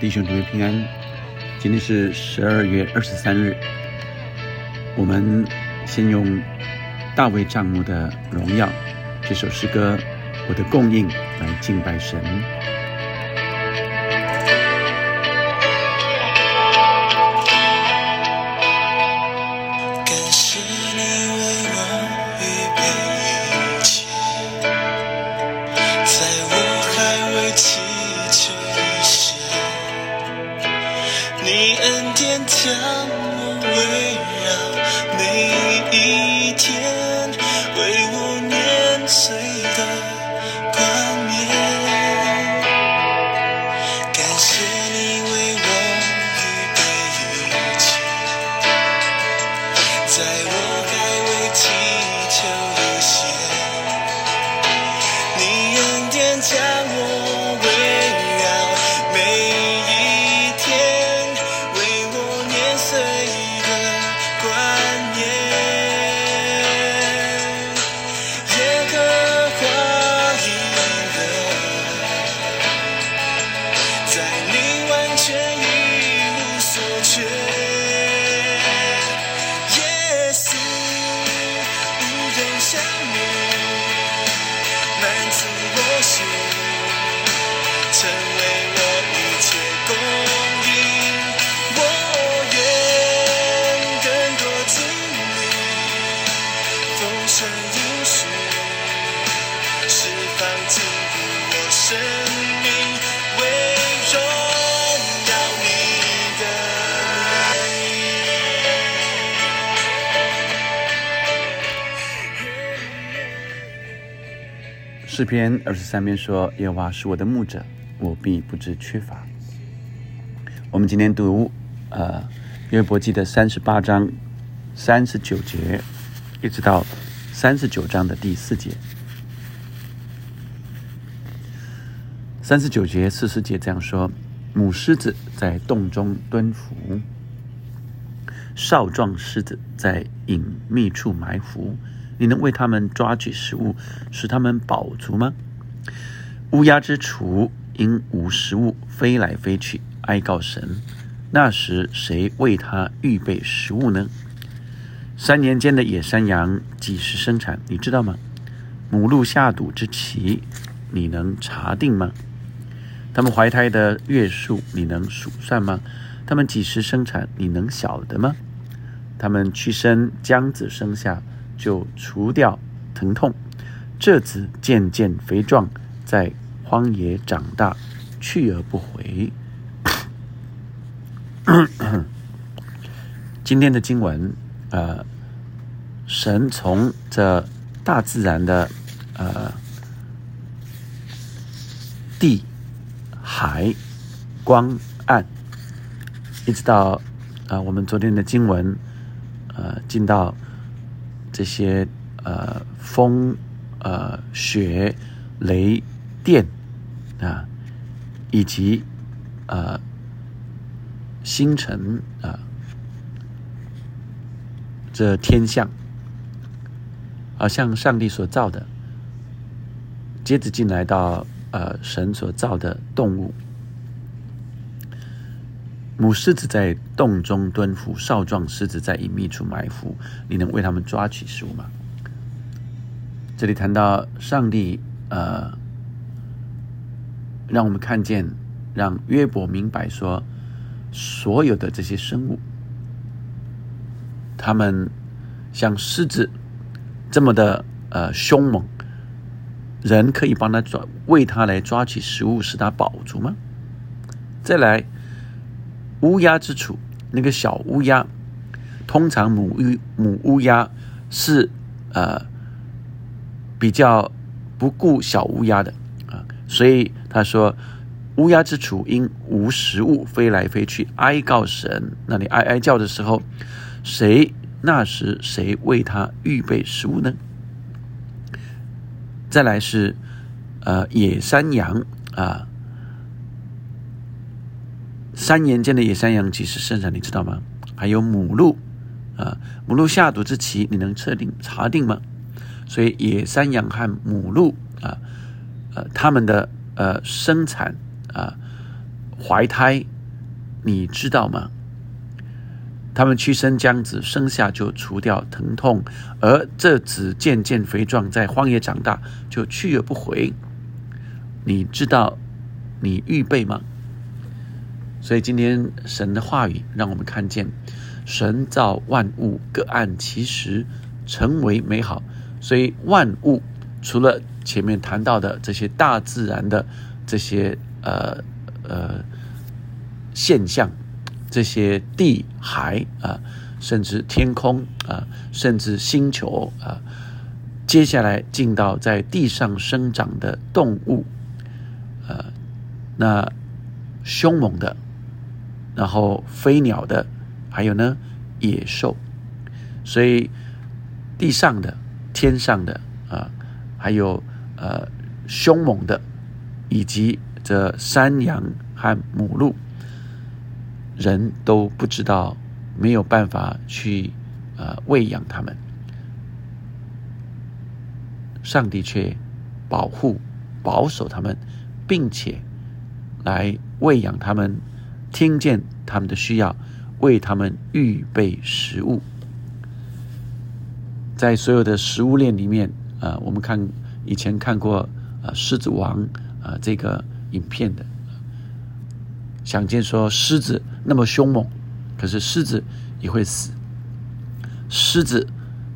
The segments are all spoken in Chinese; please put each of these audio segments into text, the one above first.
弟兄姊妹平安，今天是十二月二十三日。我们先用大卫帐幕的荣耀这首诗歌，我的供应来敬拜神。感谢诗篇二十三篇说：“耶和华是我的牧者，我必不致缺乏。”我们今天读呃约伯记的三十八章三十九节，一直到三十九章的第四节。三十九节、四十节这样说：“母狮子在洞中蹲伏，少壮狮子在隐秘处埋伏。”你能为他们抓取食物，使他们饱足吗？乌鸦之雏因无食物飞来飞去，哀告神。那时谁为他预备食物呢？三年间的野山羊几时生产？你知道吗？母鹿下肚之期，你能查定吗？他们怀胎的月数，你能数算吗？他们几时生产？你能晓得吗？他们去生将子生下。就除掉疼痛，这子渐渐肥壮，在荒野长大，去而不回。今天的经文，呃，神从这大自然的呃地、海、光、暗，一直到啊，我们昨天的经文，呃，进到。这些呃风呃雪雷电啊，以及呃星辰啊，这天象，好像上帝所造的，接着进来到呃神所造的动物。母狮子在洞中蹲伏，少壮狮子在隐秘处埋伏。你能为他们抓取食物吗？这里谈到上帝，呃，让我们看见，让约伯明白说，所有的这些生物，他们像狮子这么的呃凶猛，人可以帮他抓，为他来抓取食物，使他饱足吗？再来。乌鸦之处，那个小乌鸦，通常母乌母乌鸦是呃比较不顾小乌鸦的啊，所以他说乌鸦之处因无食物飞来飞去，哀告神。那你哀哀叫的时候，谁那时谁为他预备食物呢？再来是呃野山羊啊。三年间的野山羊几时生产？你知道吗？还有母鹿啊，母鹿下犊之期，你能测定查定吗？所以野山羊和母鹿啊，呃，他们的呃生产啊，怀胎，你知道吗？他们屈身将子，生下就除掉疼痛，而这子渐渐肥壮，在荒野长大，就去而不回。你知道你预备吗？所以今天神的话语让我们看见，神造万物各按其时成为美好。所以万物除了前面谈到的这些大自然的这些呃呃现象。这些地海啊，甚至天空啊，甚至星球啊，接下来进到在地上生长的动物，呃，那凶猛的，然后飞鸟的，还有呢野兽，所以地上的、天上的啊，还有呃凶猛的，以及这山羊和母鹿。人都不知道，没有办法去呃喂养他们，上帝却保护、保守他们，并且来喂养他们，听见他们的需要，为他们预备食物。在所有的食物链里面，啊，我们看以前看过啊《狮子王》啊这个影片的。想见说狮子那么凶猛，可是狮子也会死。狮子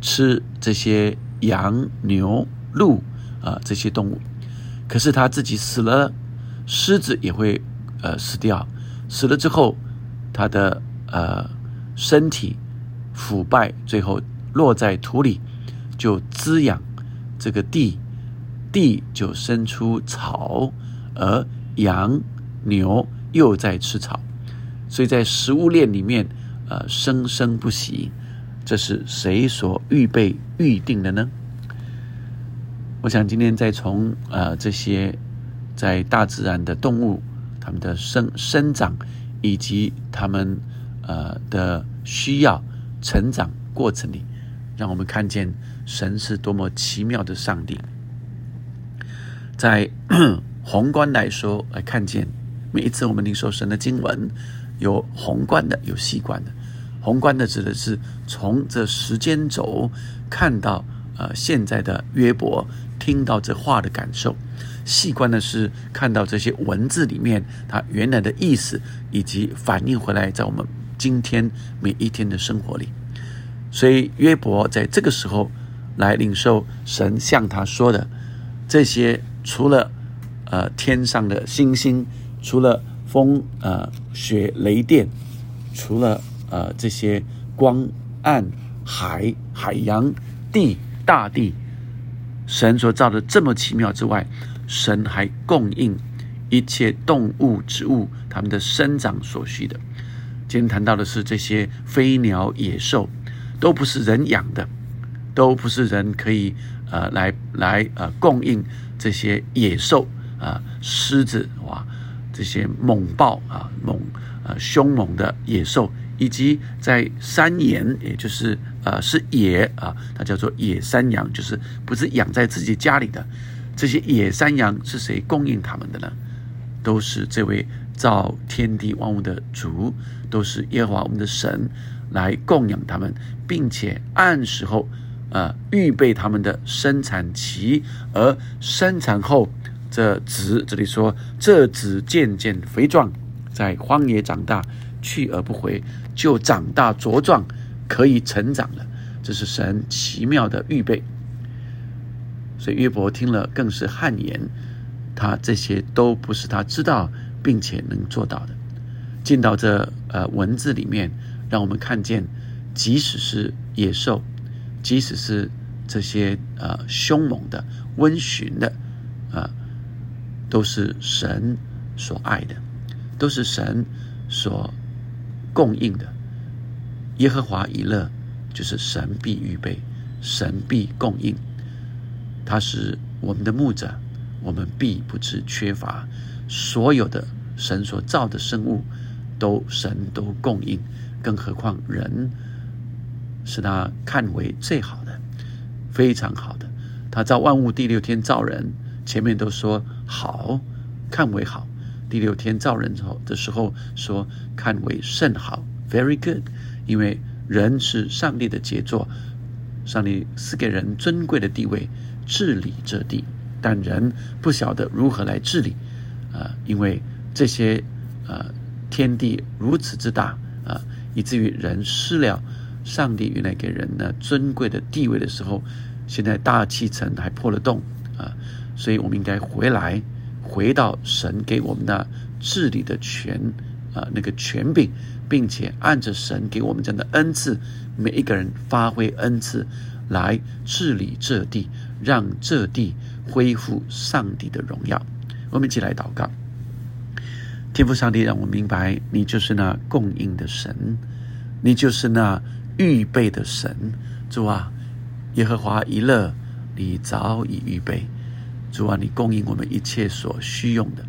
吃这些羊、牛、鹿啊这些动物，可是它自己死了，狮子也会呃死掉。死了之后，它的呃身体腐败，最后落在土里，就滋养这个地，地就生出草，而羊、牛。又在吃草，所以在食物链里面，呃，生生不息。这是谁所预备预定的呢？我想今天再从呃这些在大自然的动物，它们的生生长以及它们呃的需要成长过程里，让我们看见神是多么奇妙的上帝。在 宏观来说，来看见。每一次我们领受神的经文，有宏观的，有细观的。宏观的指的是从这时间轴看到呃现在的约伯听到这话的感受；细观的是看到这些文字里面它原来的意思，以及反映回来在我们今天每一天的生活里。所以约伯在这个时候来领受神向他说的这些，除了呃天上的星星。除了风、呃雪、雷电，除了呃这些光、暗、海、海洋、地、大地，神所造的这么奇妙之外，神还供应一切动物、植物它们的生长所需的。今天谈到的是这些飞鸟、野兽，都不是人养的，都不是人可以呃来来呃供应这些野兽啊，狮子哇。这些猛暴啊，猛呃凶猛的野兽，以及在山岩，也就是呃是野啊，它叫做野山羊，就是不是养在自己家里的这些野山羊是谁供应他们的呢？都是这位造天地万物的主，都是耶和华我们的神来供养他们，并且按时候呃预备他们的生产期，而生产后。这子这里说，这子渐渐肥壮，在荒野长大，去而不回，就长大茁壮，可以成长了。这是神奇妙的预备。所以约伯听了更是汗颜，他这些都不是他知道并且能做到的。进到这呃文字里面，让我们看见，即使是野兽，即使是这些呃凶猛的、温驯的啊。都是神所爱的，都是神所供应的。耶和华以勒就是神必预备，神必供应。他是我们的牧者，我们必不致缺乏。所有的神所造的生物，都神都供应，更何况人是他看为最好的，非常好的。他造万物第六天造人。前面都说好看为好，第六天造人之后的时候说看为甚好，very good，因为人是上帝的杰作，上帝赐给人尊贵的地位，治理这地，但人不晓得如何来治理，啊，因为这些啊天地如此之大啊，以至于人失了上帝原来给人的尊贵的地位的时候，现在大气层还破了洞，所以我们应该回来。回到神给我们的治理的权啊，那个权柄，并且按着神给我们这样的恩赐，每一个人发挥恩赐来治理这地，让这地恢复上帝的荣耀。我们一起来祷告，天父上帝，让我明白你就是那供应的神，你就是那预备的神。主啊，耶和华一乐，你早已预备。主啊，你供应我们一切所需用的，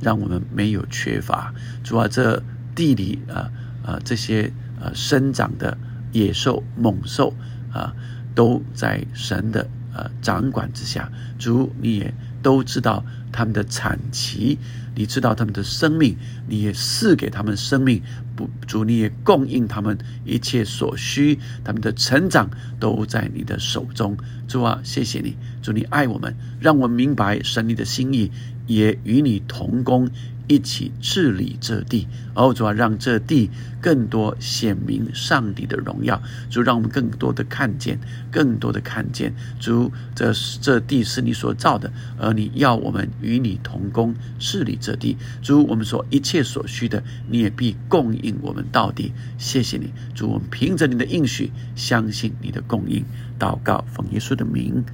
让我们没有缺乏。主啊，这地里啊啊这些呃生长的野兽猛兽啊，都在神的呃掌管之下。主，你也都知道他们的产期，你知道他们的生命，你也赐给他们生命。不，主你也供应他们一切所需，他们的成长都在你的手中。主啊，谢谢你，主你爱我们，让我们明白神你的心意，也与你同工。一起治理这地，哦，主啊，让这地更多显明上帝的荣耀。主，让我们更多的看见，更多的看见。主，这这地是你所造的，而你要我们与你同工治理这地。主，我们所一切所需的，你也必供应我们到底。谢谢你，主，我们凭着你的应许，相信你的供应。祷告，奉耶稣的名，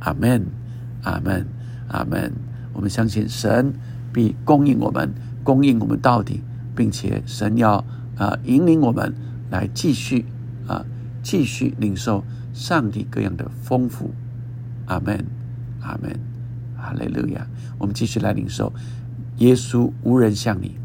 阿门，阿门，阿门。我们相信神。必供应我们，供应我们到底，并且神要啊引领我们来继续啊继续领受上帝各样的丰富。阿门，阿门，哈利路亚。我们继续来领受耶稣无人像你。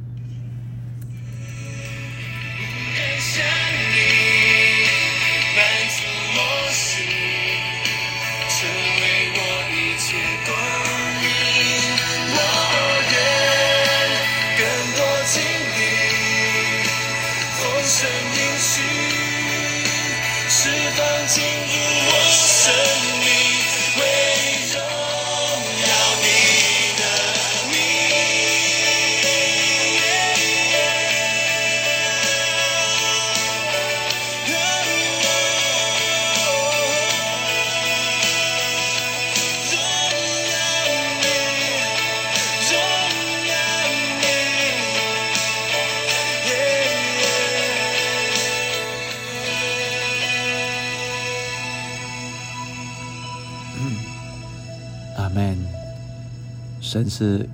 神是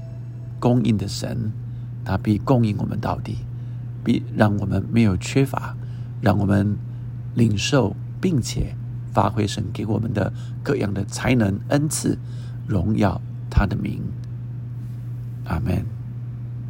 供应的神，他必供应我们到底，必让我们没有缺乏，让我们领受，并且发挥神给我们的各样的才能恩赐，荣耀他的名。阿门。